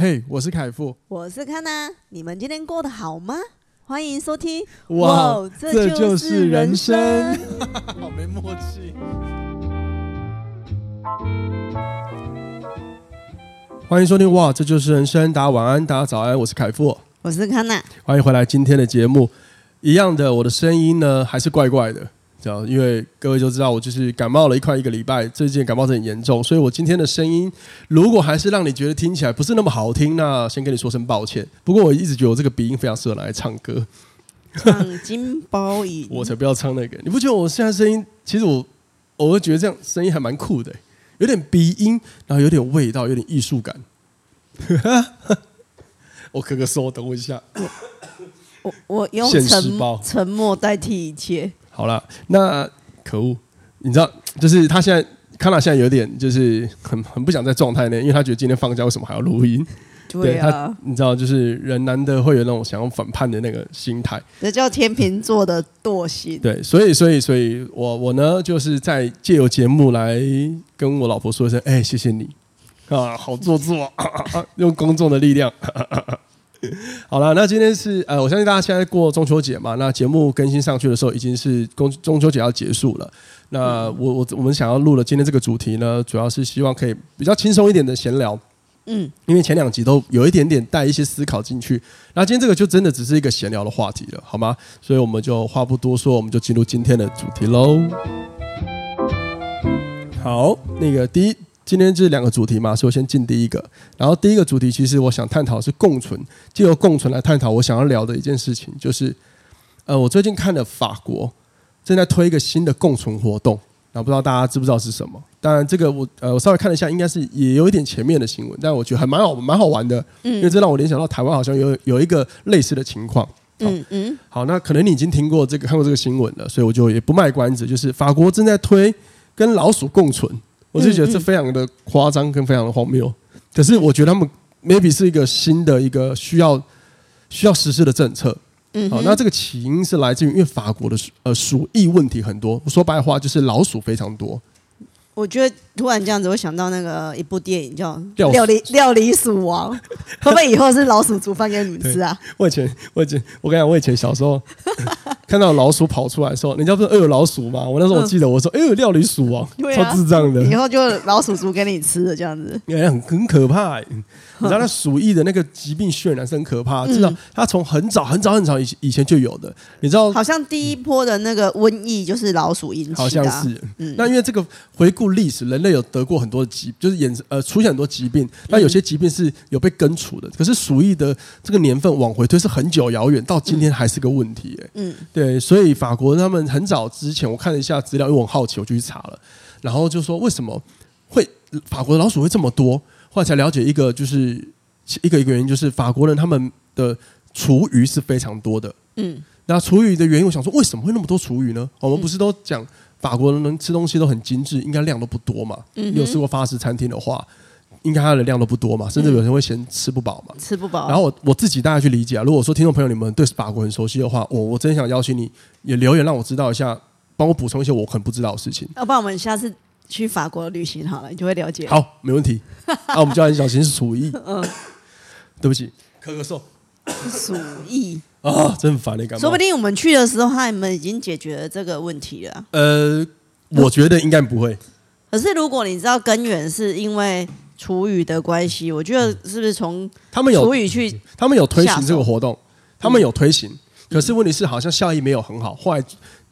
嘿，我是凯富，我是康娜，你们今天过得好吗？欢迎收听。哇，哇这就是人生，人生 好没默契。欢迎收听，哇，这就是人生。大家晚安，大家早安，我是凯富，我是康娜，欢迎回来今天的节目。一样的，我的声音呢还是怪怪的。因为各位就知道我就是感冒了一快一个礼拜，最近感冒是很严重，所以我今天的声音如果还是让你觉得听起来不是那么好听，那先跟你说声抱歉。不过我一直觉得我这个鼻音非常适合拿来唱歌，唱金包银，我才不要唱那个。你不觉得我现在声音其实我偶尔觉得这样声音还蛮酷的，有点鼻音，然后有点味道，有点艺术感。我咳个嗽，等我一下。我我用沉沉默代替一切。好了，那可恶，你知道，就是他现在康纳现在有点就是很很不想在状态内，因为他觉得今天放假为什么还要录音？对啊，他你知道，就是人难得会有那种想要反叛的那个心态，这叫天秤座的惰性。对，所以所以所以我我呢，就是在借由节目来跟我老婆说一声，哎，谢谢你啊，好做作，啊啊，用公众的力量。好了，那今天是呃，我相信大家现在过中秋节嘛。那节目更新上去的时候，已经是公中秋节要结束了。那我我我们想要录了今天这个主题呢，主要是希望可以比较轻松一点的闲聊。嗯，因为前两集都有一点点带一些思考进去。那今天这个就真的只是一个闲聊的话题了，好吗？所以我们就话不多说，我们就进入今天的主题喽。好，那个第一。今天这是两个主题嘛，所以我先进第一个。然后第一个主题，其实我想探讨是共存，借由共存来探讨我想要聊的一件事情，就是呃，我最近看了法国正在推一个新的共存活动，然后不知道大家知不知道是什么？当然，这个我呃，我稍微看了一下，应该是也有一点前面的新闻，但我觉得还蛮好，蛮好玩的，嗯因为这让我联想到台湾好像有有一个类似的情况。嗯嗯。好，那可能你已经听过这个，看过这个新闻了，所以我就也不卖关子，就是法国正在推跟老鼠共存。我就觉得这非常的夸张跟非常的荒谬，可是我觉得他们 maybe 是一个新的一个需要需要实施的政策。嗯，好，那这个起因是来自于因为法国的呃鼠疫问题很多，说白话就是老鼠非常多。我觉得突然这样子，我想到那个一部电影叫《料理料理鼠王》，会不会以后是老鼠煮饭给你们吃啊？我以前我以前我跟你讲，我以前小时候看到老鼠跑出来的时候，人家不是饿有老鼠吗？我那时候我记得我说：“哎呦，料理鼠王，超智障的。”以后就老鼠煮给你吃的这样子，很很可怕。你知道那鼠疫的那个疾病渲染是很可怕，知道它从很早很早很早以以前就有的。你知道，好像第一波的那个瘟疫就是老鼠引起的，好像是。那因为这个回顾历史，人类有得过很多疾，就是衍呃出现很多疾病。那有些疾病是有被根除的，可是鼠疫的这个年份往回推是很久遥远，到今天还是个问题。哎，嗯，对，所以法国他们很早之前我看了一下资料，因为我很好奇，我就去查了，然后就说为什么会法国的老鼠会这么多？后来才了解一个，就是一个一个原因，就是法国人他们的厨余是非常多的。嗯，那厨余的原因，我想说，为什么会那么多厨余呢？我们不是都讲法国人能吃东西都很精致，应该量都不多嘛？嗯，你有吃过法式餐厅的话，应该它的量都不多嘛，甚至有人会嫌吃不饱嘛，吃不饱。然后我我自己大概去理解啊，如果说听众朋友你们对法国很熟悉的话，我我真想邀请你也留言让我知道一下，帮我补充一些我很不知道的事情。要不然我们下次。去法国旅行好了，你就会了解。好，没问题。那 我们叫很小心是鼠疫。嗯，对不起，咳咳嗽。鼠疫啊，真烦那个。说不定我们去的时候，他们已经解决了这个问题了。呃，我觉得应该不会。可是如果你知道根源是因为厨余的关系，我觉得是不是从他们有厨余去，他们有推行这个活动，他们有推行，可是问题是好像效益没有很好。后来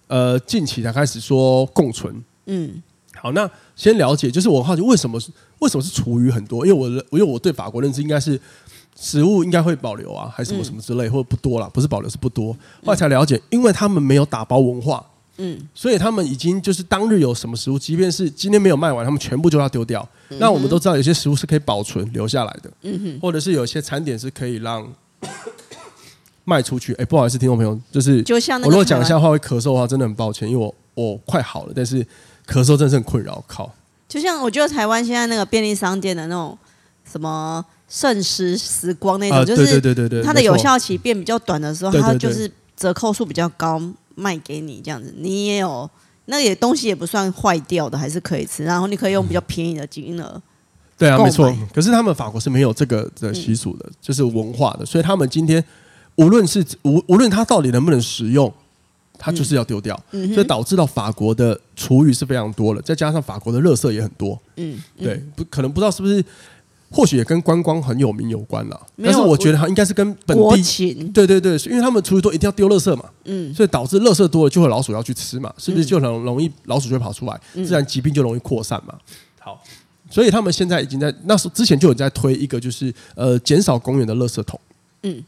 呃，近期才开始说共存。嗯。好，那先了解，就是我好奇为什么是为什么是厨余很多？因为我因为我对法国认知应该是食物应该会保留啊，还是什么什么之类，或者不多啦，不是保留是不多。后来才了解，因为他们没有打包文化，嗯，所以他们已经就是当日有什么食物，即便是今天没有卖完，他们全部就要丢掉。那我们都知道，有些食物是可以保存留下来的，嗯哼，或者是有些餐点是可以让卖出去。哎，不好意思，听众朋友，就是就像我如果讲一下话会咳嗽的话，真的很抱歉，因为我我快好了，但是。咳嗽真是很困扰，靠！就像我觉得台湾现在那个便利商店的那种什么剩食时光那种，就是它的有效期变比较短的时候，它就是折扣数比较高卖给你这样子。你也有那也东西也不算坏掉的，还是可以吃，然后你可以用比较便宜的金额。对啊，没错。可是他们法国是没有这个的习俗的，嗯、就是文化的，所以他们今天无论是无无论它到底能不能食用，它就是要丢掉，嗯、所以导致到法国的厨余是非常多了，再加上法国的垃圾也很多。嗯，嗯对，不可能不知道是不是。或许也跟观光很有名有关了，但是我觉得它应该是跟本地，对对对，因为他们厨余多，一定要丢垃圾嘛，嗯，所以导致垃圾多了，就会老鼠要去吃嘛，是不是就很容易老鼠就会跑出来，自然疾病就容易扩散嘛。好，所以他们现在已经在那时之前就有在推一个，就是呃减少公园的垃圾桶，嗯，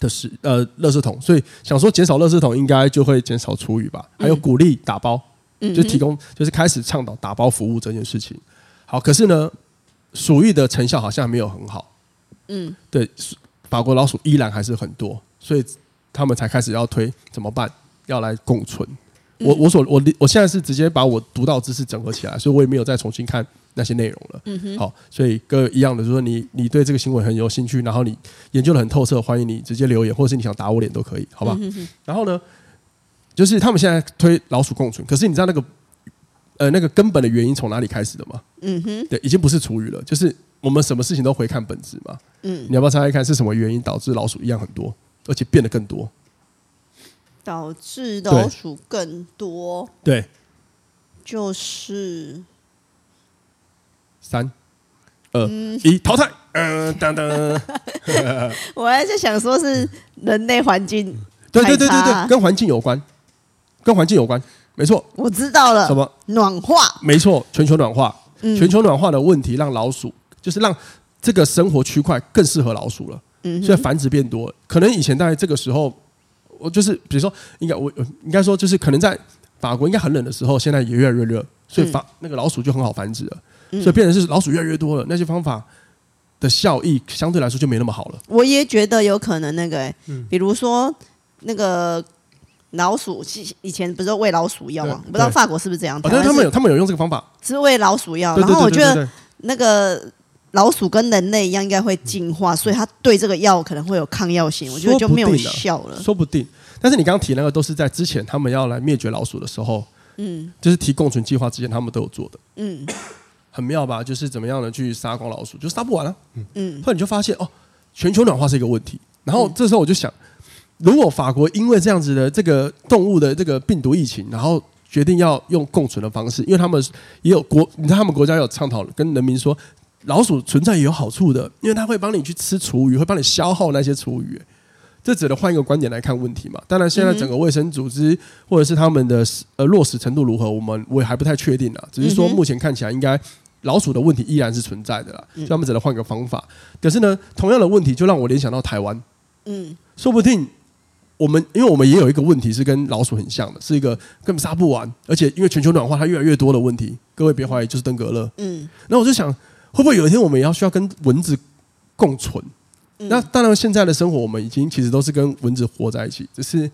的是呃垃圾桶，所以想说减少垃圾桶应该就会减少厨余吧，还有鼓励打包，嗯就提供就是开始倡导打包服务这件事情。好，可是呢。鼠疫的成效好像没有很好，嗯，对，法国老鼠依然还是很多，所以他们才开始要推怎么办？要来共存。我我所我我现在是直接把我读到知识整合起来，所以我也没有再重新看那些内容了。嗯哼，好，所以各位一样的，就是说你你对这个新闻很有兴趣，然后你研究的很透彻，欢迎你直接留言，或者是你想打我脸都可以，好吧？嗯哼。然后呢，就是他们现在推老鼠共存，可是你知道那个。呃，那个根本的原因从哪里开始的吗？嗯哼，对，已经不是厨余了，就是我们什么事情都回看本质嘛。嗯，你要不要猜猜看是什么原因导致老鼠一样很多，而且变得更多？导致老鼠更多？对，就是三二一淘汰。嗯，当当。我还是想说，是人类环境。对对对对对，跟环境有关，跟环境有关。没错，我知道了。什么暖化？没错，全球暖化。嗯，全球暖化的问题让老鼠，就是让这个生活区块更适合老鼠了。嗯，所以繁殖变多了。可能以前大概这个时候，我就是比如说，应该我应该说，就是可能在法国应该很冷的时候，现在也越来越热，所以法那个老鼠就很好繁殖了。所以变成是老鼠越来越多了，那些方法的效益相对来说就没那么好了。我也觉得有可能那个、欸，比如说那个。老鼠以前不是喂老鼠药吗？不知道法国是不是这样？但是他们有，他们有用这个方法，是喂老鼠药。然后我觉得那个老鼠跟人类一样，应该会进化，所以它对这个药可能会有抗药性。我觉得就没有效了，说不定。但是你刚刚提那个都是在之前他们要来灭绝老鼠的时候，嗯，就是提共存计划之前，他们都有做的，嗯，很妙吧？就是怎么样的去杀光老鼠，就杀不完了，嗯。后来你就发现哦，全球暖化是一个问题。然后这时候我就想。如果法国因为这样子的这个动物的这个病毒疫情，然后决定要用共存的方式，因为他们也有国，你知道他们国家有倡导跟人民说，老鼠存在也有好处的，因为它会帮你去吃厨余，会帮你消耗那些厨余。这只能换一个观点来看问题嘛。当然，现在整个卫生组织或者是他们的呃落实程度如何，我们我也还不太确定啊。只是说目前看起来，应该老鼠的问题依然是存在的啦。所以他们只能换个方法。可是呢，同样的问题就让我联想到台湾，嗯，说不定。我们因为我们也有一个问题是跟老鼠很像的，是一个根本杀不完，而且因为全球暖化它越来越多的问题。各位别怀疑，就是登革热。嗯，那我就想，会不会有一天我们也要需要跟蚊子共存？嗯、那当然，现在的生活我们已经其实都是跟蚊子活在一起，只是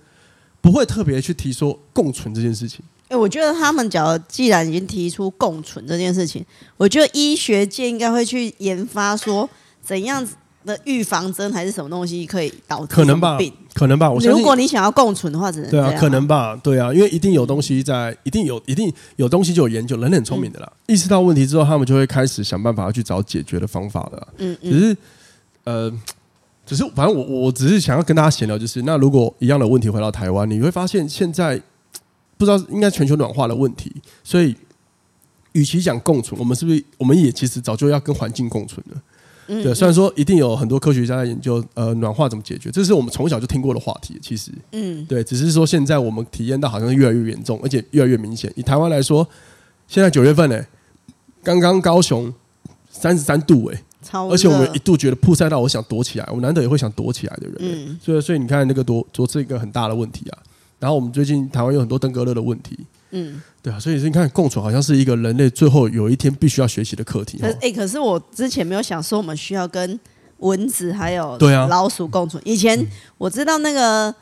不会特别去提说共存这件事情。哎，我觉得他们假如既然已经提出共存这件事情，我觉得医学界应该会去研发说怎样子。的预防针还是什么东西可以导致可能吧？可能吧。我如果你想要共存的话，只能对啊，可能吧？对啊，因为一定有东西在，一定有，一定有东西就有研究，人很聪明的啦。嗯、意识到问题之后，他们就会开始想办法去找解决的方法了。嗯嗯。只是呃，只是反正我我只是想要跟大家闲聊，就是那如果一样的问题回到台湾，你会发现现在不知道应该全球暖化的问题，所以与其讲共存，我们是不是我们也其实早就要跟环境共存了？对，虽然说一定有很多科学家在研究，呃，暖化怎么解决，这是我们从小就听过的话题。其实，嗯，对，只是说现在我们体验到好像是越来越严重，而且越来越明显。以台湾来说，现在九月份呢，刚刚高雄三十三度哎，超，而且我们一度觉得曝晒到我想躲起来，我难得也会想躲起来的人，嗯，所以所以你看那个躲躲是一个很大的问题啊。然后我们最近台湾有很多登革热的问题。嗯，对啊，所以你看，共存好像是一个人类最后有一天必须要学习的课题。可是，哎，可是我之前没有想说我们需要跟蚊子还有对啊老鼠共存。以前我知道那个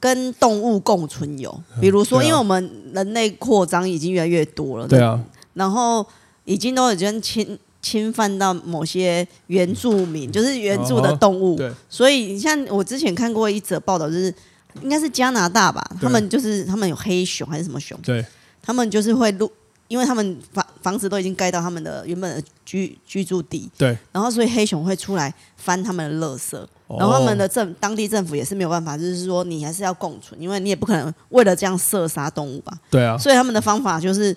跟动物共存有，比如说，因为我们人类扩张已经越来越多了，对啊，然后已经都已经侵侵犯到某些原住民，就是原住的动物。对，所以你像我之前看过一则报道，就是。应该是加拿大吧，他们就是他们有黑熊还是什么熊？对，他们就是会录因为他们房房子都已经盖到他们的原本的居居住地，对，然后所以黑熊会出来翻他们的垃圾，然后他们的政当地政府也是没有办法，就是说你还是要共存，因为你也不可能为了这样射杀动物吧？对啊，所以他们的方法就是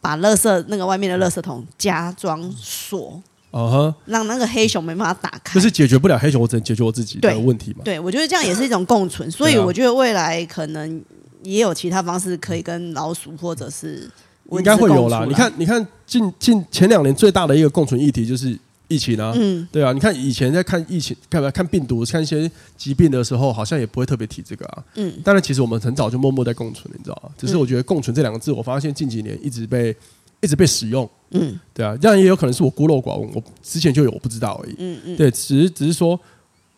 把垃圾那个外面的垃圾桶加装锁，哦哈，让那个黑熊没办法打开，就是解决不了黑熊，我只能解决我自己的问题嘛。对，我觉得这样也是一种共存，所以我觉得未来可能也有其他方式可以跟老鼠或者是。应该会有啦，你看，你看近近前两年最大的一个共存议题就是疫情啊，嗯，对啊，你看以前在看疫情、看看病毒、看一些疾病的时候，好像也不会特别提这个啊，嗯，当然其实我们很早就默默在共存，你知道吗？只是我觉得“共存”这两个字，我发现近几年一直被一直被使用，嗯，对啊，这样也有可能是我孤陋寡闻，我之前就有我不知道而已，嗯嗯，对，只是只是说。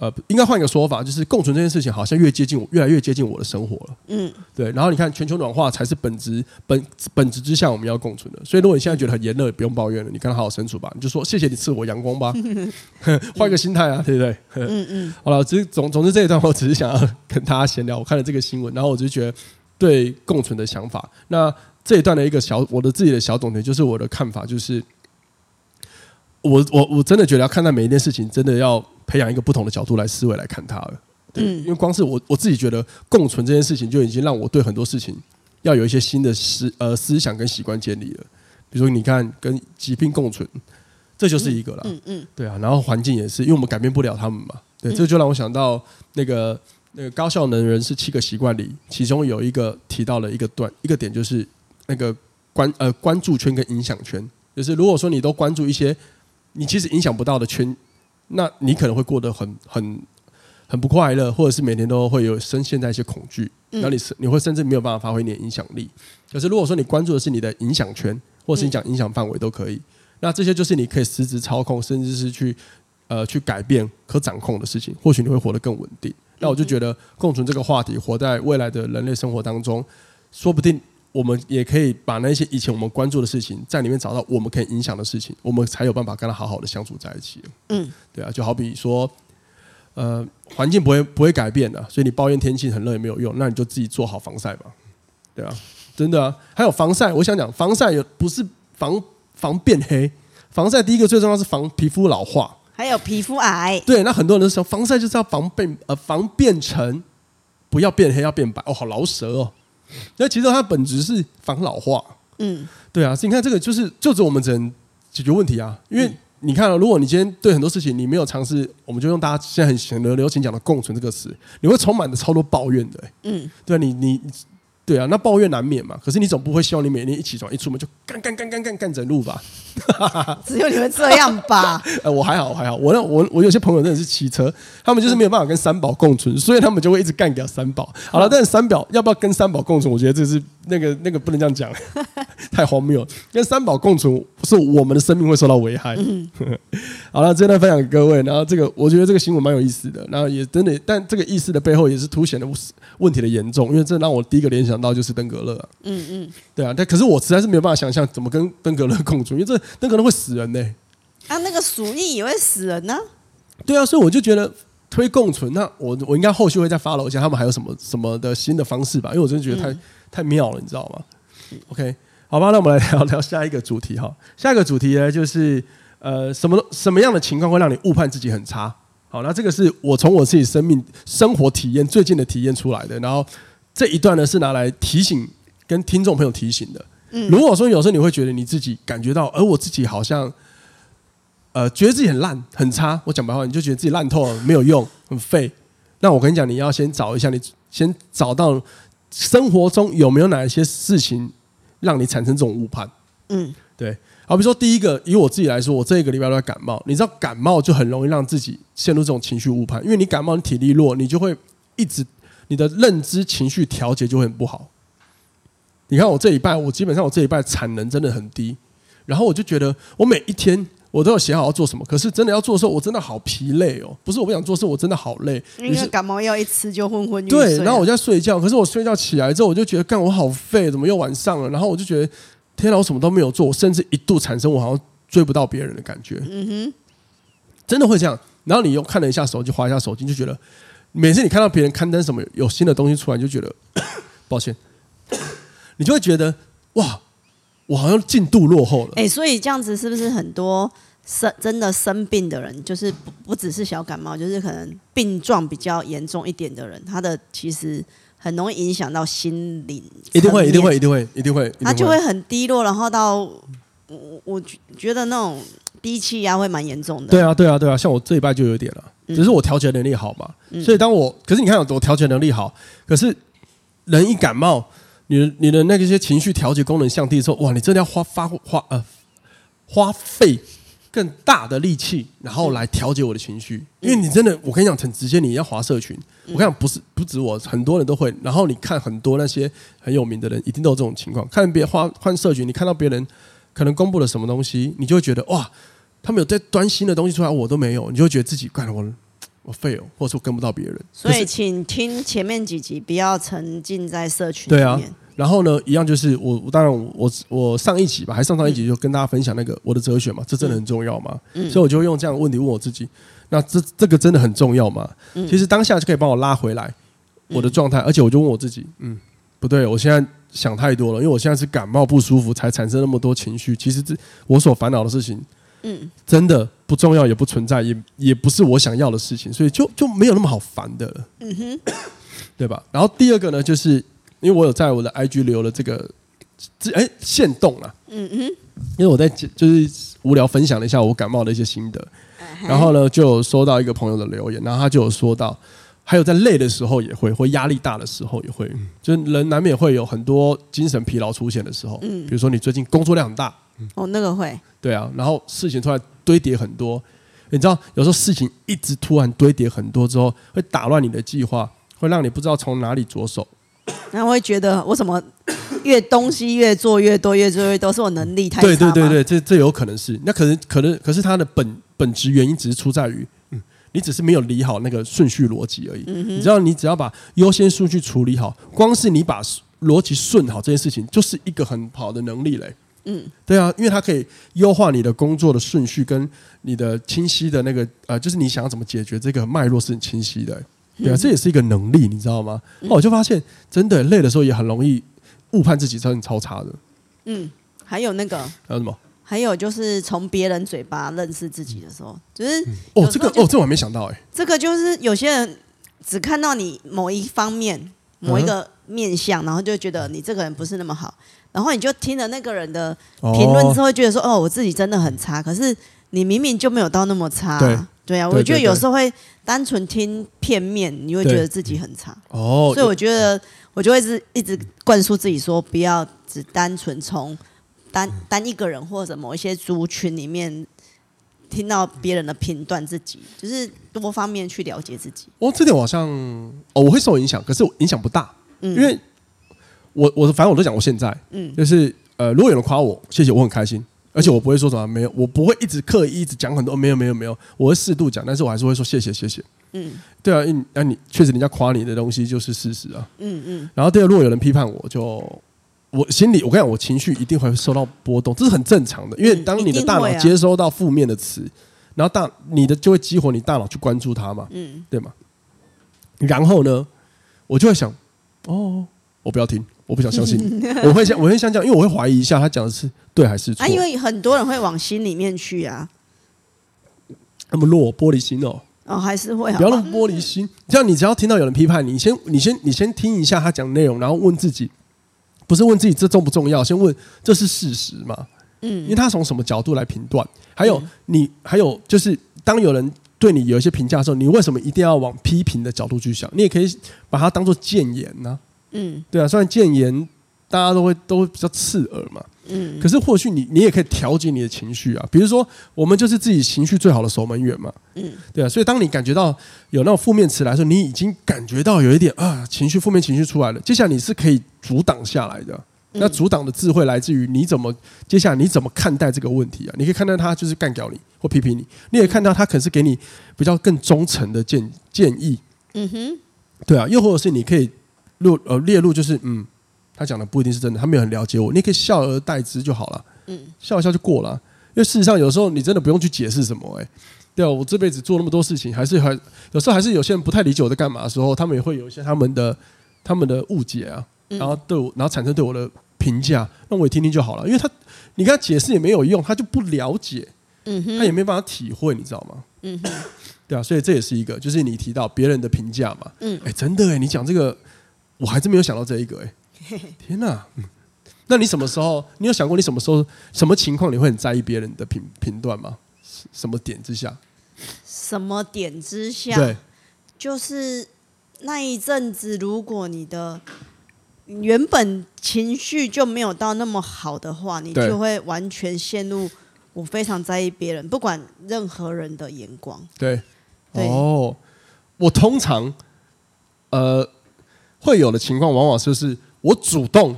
呃，应该换一个说法，就是共存这件事情好像越接近我，越来越接近我的生活了。嗯，对。然后你看，全球暖化才是本质本本质之下我们要共存的。所以，如果你现在觉得很炎热，也不用抱怨了，你跟他好好相处吧。你就说谢谢你赐我阳光吧，换一个心态啊，对不对？嗯嗯。好了，其实总总之这一段我只是想要跟大家闲聊。我看了这个新闻，然后我就觉得对共存的想法。那这一段的一个小我的自己的小总结，就是我的看法，就是我我我真的觉得要看待每一件事情，真的要。培养一个不同的角度来思维来看它了，对，因为光是我我自己觉得共存这件事情就已经让我对很多事情要有一些新的思呃思想跟习惯建立了。比如说，你看跟疾病共存，这就是一个了，嗯嗯，对啊。然后环境也是，因为我们改变不了他们嘛，对，这就让我想到那个那个高效能人是七个习惯里，其中有一个提到了一个段一个点，就是那个关呃关注圈跟影响圈，就是如果说你都关注一些你其实影响不到的圈。那你可能会过得很很很不快乐，或者是每天都会有深陷在一些恐惧，那你是你会甚至没有办法发挥你的影响力。可是如果说你关注的是你的影响圈，或是你讲影响范围都可以，那这些就是你可以实质操控，甚至是去呃去改变、可掌控的事情，或许你会活得更稳定。那我就觉得共存这个话题，活在未来的人类生活当中，说不定。我们也可以把那些以前我们关注的事情，在里面找到我们可以影响的事情，我们才有办法跟他好好的相处在一起。嗯，对啊，就好比说，呃，环境不会不会改变的，所以你抱怨天气很热也没有用，那你就自己做好防晒吧。对啊，真的啊，还有防晒，我想讲防晒也不是防防变黑，防晒第一个最重要是防皮肤老化，还有皮肤癌。对，那很多人都说防晒就是要防变呃防变成不要变黑要变白哦，好饶舌哦。那其实它本质是防老化，嗯，对啊，所以你看这个就是就是我们只能解决问题啊，因为你看，如果你今天对很多事情你没有尝试，我们就用大家现在很很流行讲的“共存”这个词，你会充满着超多抱怨的，嗯，对啊，你你。对啊，那抱怨难免嘛。可是你总不会希望你每天一起床一出门就干干干干干干整路吧？只有你们这样吧？呃，我还好，我还好。我那我我有些朋友真的是骑车，他们就是没有办法跟三宝共存，所以他们就会一直干掉三宝。好了，但是三宝要不要跟三宝共存？我觉得这是那个那个不能这样讲，太荒谬了。跟三宝共存是我们的生命会受到危害。嗯、好了，这段分享给各位。然后这个我觉得这个新闻蛮有意思的。然后也真的，但这个意思的背后也是凸显了问题的严重，因为这让我第一个联想。到就是登革热，嗯嗯，对啊，但可是我实在是没有办法想象怎么跟登革热 共存，因为这登革热会死人呢。啊，那个鼠疫也会死人呢？对啊，所以我就觉得推共存，那我我应该后续会再 follow 一下他们还有什么什么的新的方式吧，因为我真的觉得太太妙了，你知道吗？OK，好吧，那我们来聊聊下一个主题哈。下一个主题呢，就是呃，什么什么样的情况会让你误判自己很差？好，那这个是我从我自己生命生活体验最近的体验出来的，然后。这一段呢是拿来提醒跟听众朋友提醒的。嗯，如果说有时候你会觉得你自己感觉到，而我自己好像，呃，觉得自己很烂很差。我讲白话，你就觉得自己烂透了，没有用，很废。那我跟你讲，你要先找一下，你先找到生活中有没有哪一些事情让你产生这种误判。嗯，对。好，比如说第一个，以我自己来说，我这一个礼拜都在感冒。你知道感冒就很容易让自己陷入这种情绪误判，因为你感冒，你体力弱，你就会一直。你的认知情绪调节就会很不好。你看我这一拜，我基本上我这一拜产能真的很低，然后我就觉得我每一天我都要写好要做什么，可是真的要做的时候，我真的好疲累哦。不是我不想做事，我真的好累。因为感冒药一吃就昏昏欲睡。对，然后我在睡觉，可是我睡觉起来之后，我就觉得干我好废，怎么又晚上了？然后我就觉得天哪，我什么都没有做，我甚至一度产生我好像追不到别人的感觉。嗯哼，真的会这样。然后你又看了一下手机，划一下手机，就觉得。每次你看到别人刊登什么有新的东西出来，就觉得 抱歉，你就会觉得哇，我好像进度落后了。哎、欸，所以这样子是不是很多生真的生病的人，就是不不只是小感冒，就是可能病状比较严重一点的人，他的其实很容易影响到心灵，一定会，一定会，一定会，一定会，他就会很低落，然后到我我觉得那种低气压会蛮严重的。对啊，对啊，对啊，像我这一拜就有点了，只是我调节能力好嘛，嗯、所以当我可是你看我调节能力好，可是人一感冒。你的你的那些情绪调节功能降低的时候，哇，你真的要花发花呃花费更大的力气，然后来调节我的情绪，因为你真的，我跟你讲很直接，你要划社群，我跟你讲不是不止我，很多人都会，然后你看很多那些很有名的人，一定都有这种情况，看别人花换社群，你看到别人可能公布了什么东西，你就会觉得哇，他们有在端新的东西出来，我都没有，你就会觉得自己怪我。我废了，或者说跟不到别人。所以，请听前面几集，不要沉浸在社群里面。对啊，然后呢，一样就是我，我当然我我我上一集吧，还上上一集就跟大家分享那个我的哲学嘛，这真的很重要嘛？嗯。所以我就用这样的问题问我自己，那这这个真的很重要吗？嗯。其实当下就可以帮我拉回来我的状态，而且我就问我自己，嗯，不对，我现在想太多了，因为我现在是感冒不舒服才产生那么多情绪。其实这我所烦恼的事情。嗯，真的不重要，也不存在，也也不是我想要的事情，所以就就没有那么好烦的了。嗯哼，对吧？然后第二个呢，就是因为我有在我的 IG 留了这个这，哎，限动啊。嗯哼，因为我在就是无聊分享了一下我感冒的一些心得，然后呢，就有收到一个朋友的留言，然后他就有说到，还有在累的时候也会，或压力大的时候也会，就是人难免会有很多精神疲劳出现的时候。嗯，比如说你最近工作量很大。哦，那个会。对啊，然后事情突然堆叠很多，你知道，有时候事情一直突然堆叠很多之后，会打乱你的计划，会让你不知道从哪里着手。然后会觉得我怎么越东西越做越多，越做越多，是我能力太差。对对对对，这这有可能是，那可能可能，可是它的本本质原因只是出在于，嗯，你只是没有理好那个顺序逻辑而已。嗯。你知道，你只要把优先顺序处理好，光是你把逻辑顺好这件事情，就是一个很好的能力嘞。嗯，对啊，因为它可以优化你的工作的顺序跟你的清晰的那个呃，就是你想要怎么解决这个脉络是很清晰的，对啊，这也是一个能力，你知道吗？嗯，我就发现真的累的时候也很容易误判自己，真的超差的。嗯，还有那个还有什么？还有就是从别人嘴巴认识自己的时候，就是哦，这个哦，这我还没想到哎，这个就是有些人只看到你某一方面某一个面相，然后就觉得你这个人不是那么好。然后你就听了那个人的评论之后，觉得说：“哦，我自己真的很差。”可是你明明就没有到那么差。对，对啊，我觉得有时候会单纯听片面，你会觉得自己很差。哦，所以我觉得我就会是一直灌输自己说，不要只单纯从单单一个人或者某一些族群里面听到别人的评断，自己就是多方面去了解自己。哦，这点我好像哦，我会受影响，可是影响不大，嗯，因为。我我反正我都讲我现在，嗯，就是呃，如果有人夸我，谢谢，我很开心，而且我不会说什么没有，我不会一直刻意一直讲很多，没有没有没有，我会适度讲，但是我还是会说谢谢谢谢，嗯，对啊，那你确实人家夸你的东西就是事实啊，嗯嗯，然后第二，如果有人批判我，就我心里我跟你讲，我情绪一定会受到波动，这是很正常的，因为当你的大脑接收到负面的词，然后大你的就会激活你大脑去关注它嘛，嗯，对吗？然后呢，我就会想，哦，我不要听。我不想相信，我会像我会像这样，因为我会怀疑一下他讲的是对还是错。啊，因为很多人会往心里面去啊。那么弱玻璃心哦。哦，还是会。不要那么玻璃心。这样你只要听到有人批判你，先你先你先听一下他讲的内容，然后问自己，不是问自己这重不重要，先问这是事实吗？嗯。因为他从什么角度来评断？还有你还有就是，当有人对你有一些评价的时候，你为什么一定要往批评的角度去想？你也可以把它当做谏言呢。嗯，对啊，虽然谏言大家都会都会比较刺耳嘛，嗯，可是或许你你也可以调节你的情绪啊。比如说，我们就是自己情绪最好的守门员嘛，嗯，对啊。所以当你感觉到有那种负面词来说，你已经感觉到有一点啊情绪负面情绪出来了，接下来你是可以阻挡下来的。那阻挡的智慧来自于你怎么接下来你怎么看待这个问题啊？你可以看到他就是干掉你或批评你，你也看到他可能是给你比较更忠诚的建建议，嗯哼，对啊，又或者是你可以。录呃列入就是嗯，他讲的不一定是真的，他没有很了解我，你可以笑而代之就好了，嗯，笑一笑就过了。因为事实上有时候你真的不用去解释什么，哎，对啊，我这辈子做那么多事情，还是还有时候还是有些人不太理解我在干嘛的时候，他们也会有一些他们的他们的误解啊，然后对我，然后产生对我的评价，那我也听听就好了。因为他你跟他解释也没有用，他就不了解，嗯哼，他也没办法体会，你知道吗？嗯哼，对啊，所以这也是一个，就是你提到别人的评价嘛，嗯，哎，真的哎，你讲这个，我还真没有想到这一个哎，天哪，那你什么时候，你有想过你什么时候什么情况你会很在意别人的评评断吗？什么点之下？什么点之下？对，就是那一阵子，如果你的原本情绪就没有到那么好的话，你就会完全陷入我非常在意别人，不管任何人的眼光。对，对哦，我通常呃会有的情况，往往就是我主动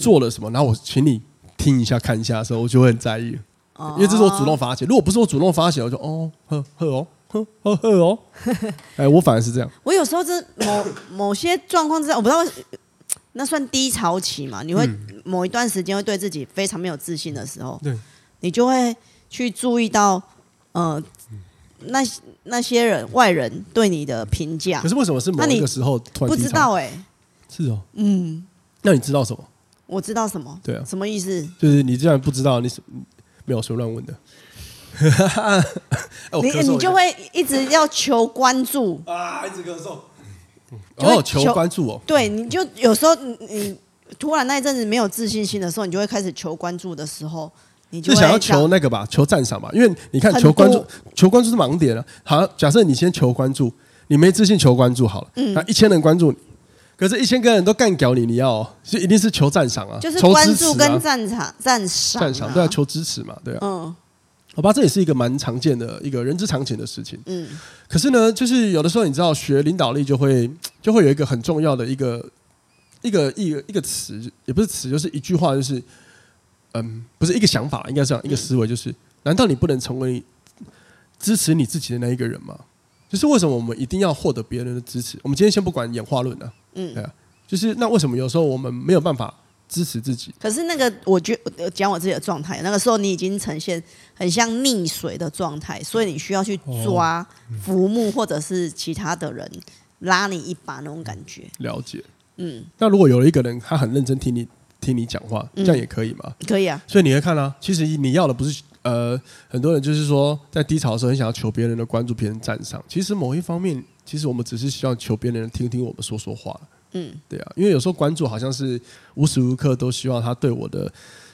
做了什么，嗯、然后我请你听一下、看一下的时候，我就会很在意。因为这是我主动发起，如果不是我主动发起，我就哦呵呵哦呵呵呵哦，哎，我反而是这样。我有时候是某 某些状况之下，我不知道那算低潮期嘛？你会某一段时间会对自己非常没有自信的时候，对，你就会去注意到呃那那些人外人对你的评价。可是为什么是某一个时候突然？不知道哎，是哦，嗯，那你知道什么？我知道什么？对啊，什么意思？就是你既然不知道你什。没有说乱问的，你你就会一直要求关注啊，一直咳嗽，哦，求关注哦，对，你就有时候你，你突然那一阵子没有自信心的时候，你就会开始求关注的时候，你就想要求那个吧，求赞赏吧，因为你看求关注，求关注是盲点了。好，假设你先求关注，你没自信求关注好了，嗯，那一千人关注你。可是，一千个人都干掉你，你要就一定是求赞赏啊，就是关注跟赞赏、赞赏、赞赏都要求支持嘛，对啊。嗯，好吧，这也是一个蛮常见的一个人之常情的事情。嗯，可是呢，就是有的时候你知道，学领导力就会 就会有一个很重要的一个一个一个一个词，也不是词，就是一句话，就是嗯，不是一个想法，应该是这样一个思维，就是难道你不能成为支持你自己的那一个人吗？就是为什么我们一定要获得别人的支持？我们今天先不管演化论呢、啊。嗯，对啊，就是那为什么有时候我们没有办法支持自己？可是那个，我觉得讲我自己的状态，那个时候你已经呈现很像溺水的状态，所以你需要去抓浮木或者是其他的人拉你一把那种感觉。了解，嗯。那如果有了一个人，他很认真听你听你讲话，这样也可以吗？可以啊。所以你会看啊，其实你要的不是呃，很多人就是说在低潮的时候很想要求别人的关注、别人赞赏。其实某一方面。其实我们只是希望求别人听听我们说说话，嗯，对啊，因为有时候关注好像是无时无刻都希望他对我的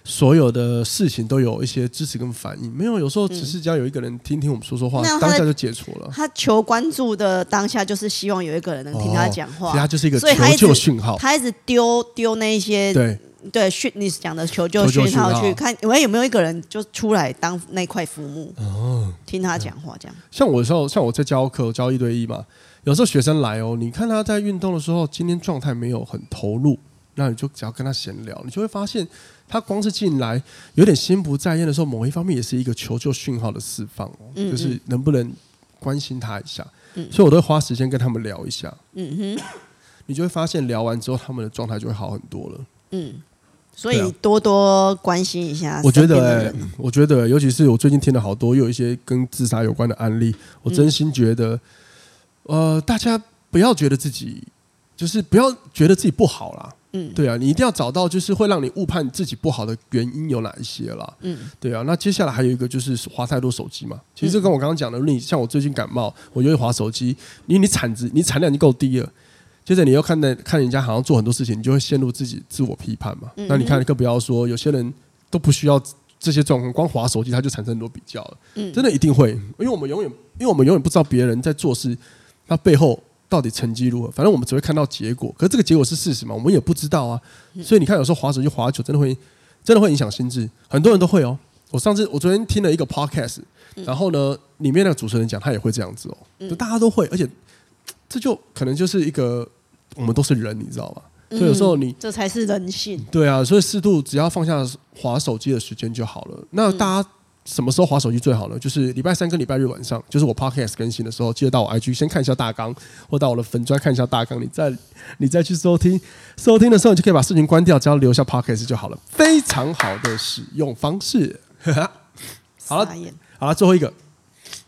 所有的事情都有一些支持跟反应，没有，有时候只是只要有一个人听听我们说说话，嗯、当下就解除了。他求关注的当下就是希望有一个人能听他讲话，其实他就是一个求救讯号，他一直丢丢那一些对。对，讯你讲的求救讯号去看，喂，有没有一个人就出来当那块浮木，哦，听他讲话这样。像我的时候，像我在教课教一对一嘛，有时候学生来哦，你看他在运动的时候，今天状态没有很投入，那你就只要跟他闲聊，你就会发现他光是进来有点心不在焉的时候，某一方面也是一个求救讯号的释放哦，嗯嗯，就是能不能关心他一下。嗯，所以我都会花时间跟他们聊一下。嗯哼，你就会发现聊完之后，他们的状态就会好很多了。嗯。所以多多关心一下。我觉得、欸，我觉得，尤其是我最近听了好多，又有一些跟自杀有关的案例。我真心觉得，呃，大家不要觉得自己，就是不要觉得自己不好啦。嗯，对啊，你一定要找到就是会让你误判自己不好的原因有哪一些啦。嗯，对啊。那接下来还有一个就是滑太多手机嘛。其实跟我刚刚讲的，你像我最近感冒，我就会划手机，因为你产值，你产量已经够低了。接着你又看待看人家好像做很多事情，你就会陷入自己自我批判嘛。嗯、那你看，更不要说有些人都不需要这些状况，光滑手机他就产生很多比较了。嗯，真的一定会，因为我们永远，因为我们永远不知道别人在做事，他背后到底成绩如何。反正我们只会看到结果，可是这个结果是事实嘛？我们也不知道啊。所以你看，有时候滑手机滑久，真的会真的会影响心智。很多人都会哦。我上次我昨天听了一个 podcast，然后呢，里面那个主持人讲，他也会这样子哦。就大家都会，而且。这就可能就是一个，我们都是人，你知道吗？所以有时候你、嗯、这才是人性。对啊，所以适度只要放下划手机的时间就好了。那大家什么时候划手机最好呢？就是礼拜三跟礼拜日晚上，就是我 podcast 更新的时候，记得到我 IG 先看一下大纲，或到我的粉专看一下大纲，你再你再去收听。收听的时候，你就可以把视频关掉，只要留下 podcast 就好了。非常好的使用方式。好了，好了，最后一个，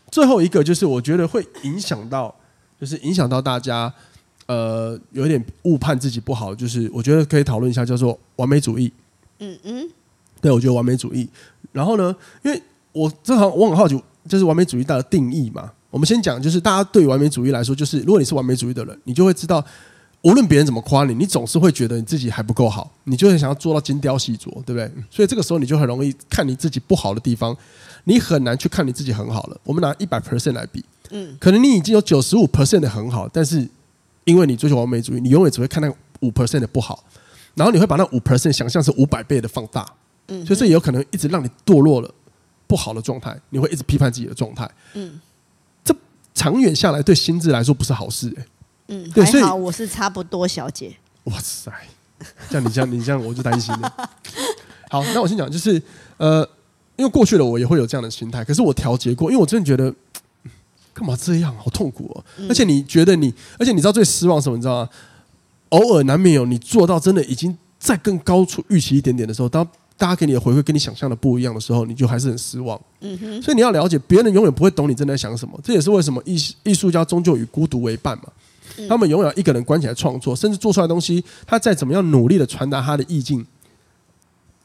最后一个就是我觉得会影响到。就是影响到大家，呃有一点误判自己不好，就是我觉得可以讨论一下，叫做完美主义。嗯嗯，对，我觉得完美主义。然后呢，因为我正好我很好奇，就是完美主义它的定义嘛。我们先讲，就是大家对于完美主义来说，就是如果你是完美主义的人，你就会知道，无论别人怎么夸你，你总是会觉得你自己还不够好，你就会想要做到精雕细琢，对不对？所以这个时候你就很容易看你自己不好的地方，你很难去看你自己很好了。我们拿一百 percent 来比，嗯，可能你已经有九十五 percent 的很好，但是因为你追求完美主义，你永远只会看那五 percent 的不好。然后你会把那五 percent 想象是五百倍的放大，嗯，所以这也有可能一直让你堕落了不好的状态，你会一直批判自己的状态，嗯，这长远下来对心智来说不是好事，欸，嗯，对，所以我是差不多小姐，哇塞，像你这样你这样我就担心了。好，那我先讲，就是呃，因为过去的我也会有这样的心态，可是我调节过，因为我真的觉得干嘛这样，好痛苦哦，而且你觉得你，而且你知道最失望什么？你知道吗？偶尔难免有你做到真的已经在更高处预期一点点的时候，当大家给你的回馈跟你想象的不一样的时候，你就还是很失望。嗯哼。所以你要了解，别人永远不会懂你正在想什么。这也是为什么艺艺术家终究与孤独为伴嘛。他们永远一个人关起来创作，甚至做出来的东西，他再怎么样努力的传达他的意境，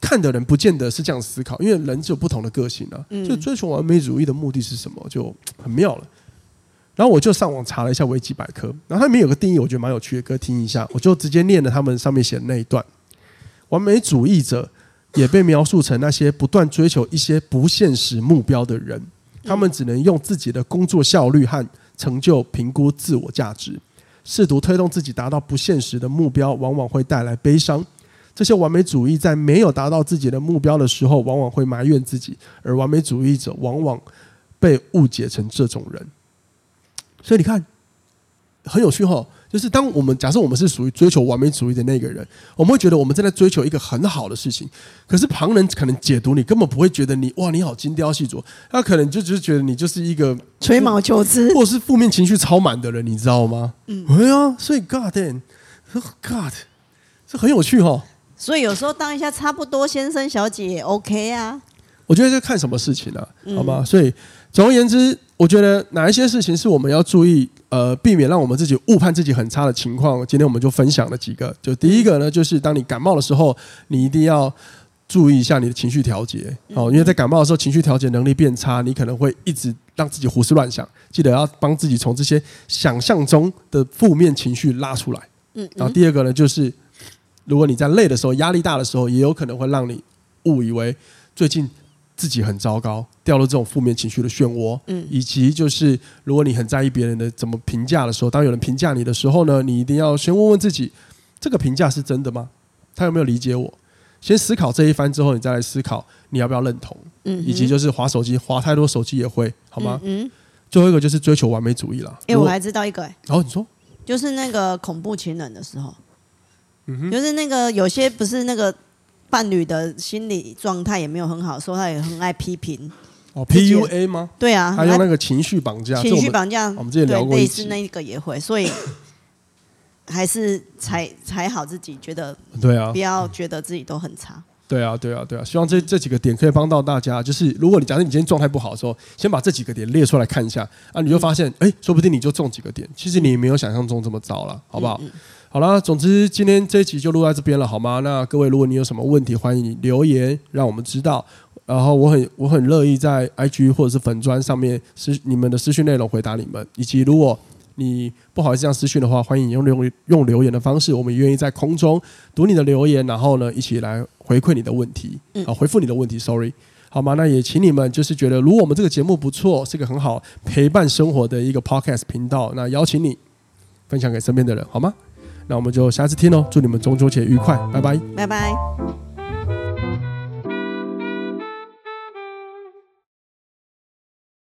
看的人不见得是这样思考，因为人只有不同的个性啊。就追求完美主义的目的是什么，就很妙了。然后我就上网查了一下维基百科，然后它里面有个定义，我觉得蛮有趣的，可以听一下。我就直接念了他们上面写的那一段：完美主义者也被描述成那些不断追求一些不现实目标的人，他们只能用自己的工作效率和成就评估自我价值，试图推动自己达到不现实的目标，往往会带来悲伤。这些完美主义在没有达到自己的目标的时候，往往会埋怨自己，而完美主义者往往被误解成这种人。所以你看，很有趣哈。就是当我们假设我们是属于追求完美主义的那个人，我们会觉得我们正在追求一个很好的事情。可是旁人可能解读你，根本不会觉得你哇，你好精雕细琢。他可能就只是觉得你就是一个吹毛求疵，或是负面情绪超满的人，你知道吗？嗯，哎呀，所以 God damn，God，这很有趣哈。所以有时候当一下差不多先生小姐也 OK 啊。我觉得这看什么事情呢、啊？好吗？所以总而言之，我觉得哪一些事情是我们要注意，呃，避免让我们自己误判自己很差的情况。今天我们就分享了几个。就第一个呢，就是当你感冒的时候，你一定要注意一下你的情绪调节。哦，因为在感冒的时候，情绪调节能力变差，你可能会一直让自己胡思乱想。记得要帮自己从这些想象中的负面情绪拉出来。嗯。然后第二个呢，就是如果你在累的时候、压力大的时候，也有可能会让你误以为最近。自己很糟糕，掉入这种负面情绪的漩涡，嗯，以及就是如果你很在意别人的怎么评价的时候，当有人评价你的时候呢，你一定要先问问自己，这个评价是真的吗？他有没有理解我？先思考这一番之后，你再来思考你要不要认同，嗯，以及就是划手机，划太多手机也会好吗？嗯，最后一个就是追求完美主义了。哎，我还知道一个，哎，然后你说，就是那个恐怖情人的时候，嗯哼，就是那个有些不是那个。伴侣的心理状态也没有很好，说他也很爱批评。哦，PUA 吗？对啊，他用那个情绪绑架。情绪绑架，我们之前聊过，类似那个也会，所以还是才才 好自己，觉得对啊，不要觉得自己都很差。对啊，对啊，对啊，希望这这几个点可以帮到大家。就是如果你假设你今天状态不好的时候，先把这几个点列出来看一下啊，你就发现，哎，说不定你就中几个点。其实你没有想象中这么糟了，好不好？嗯嗯好了，总之今天这一集就录在这边了，好吗？那各位，如果你有什么问题，欢迎你留言让我们知道。然后我很我很乐意在 IG 或者是粉砖上面私你们的私讯内容回答你们，以及如果你不好意思这样私讯的话，欢迎用用用留言的方式，我们愿意在空中读你的留言，然后呢一起来回馈你的问题，啊，回复你的问题。Sorry，好吗？那也请你们就是觉得如果我们这个节目不错，是个很好陪伴生活的一个 Podcast 频道，那邀请你分享给身边的人，好吗？那我们就下次听喽，祝你们中秋节愉快，拜拜，拜拜。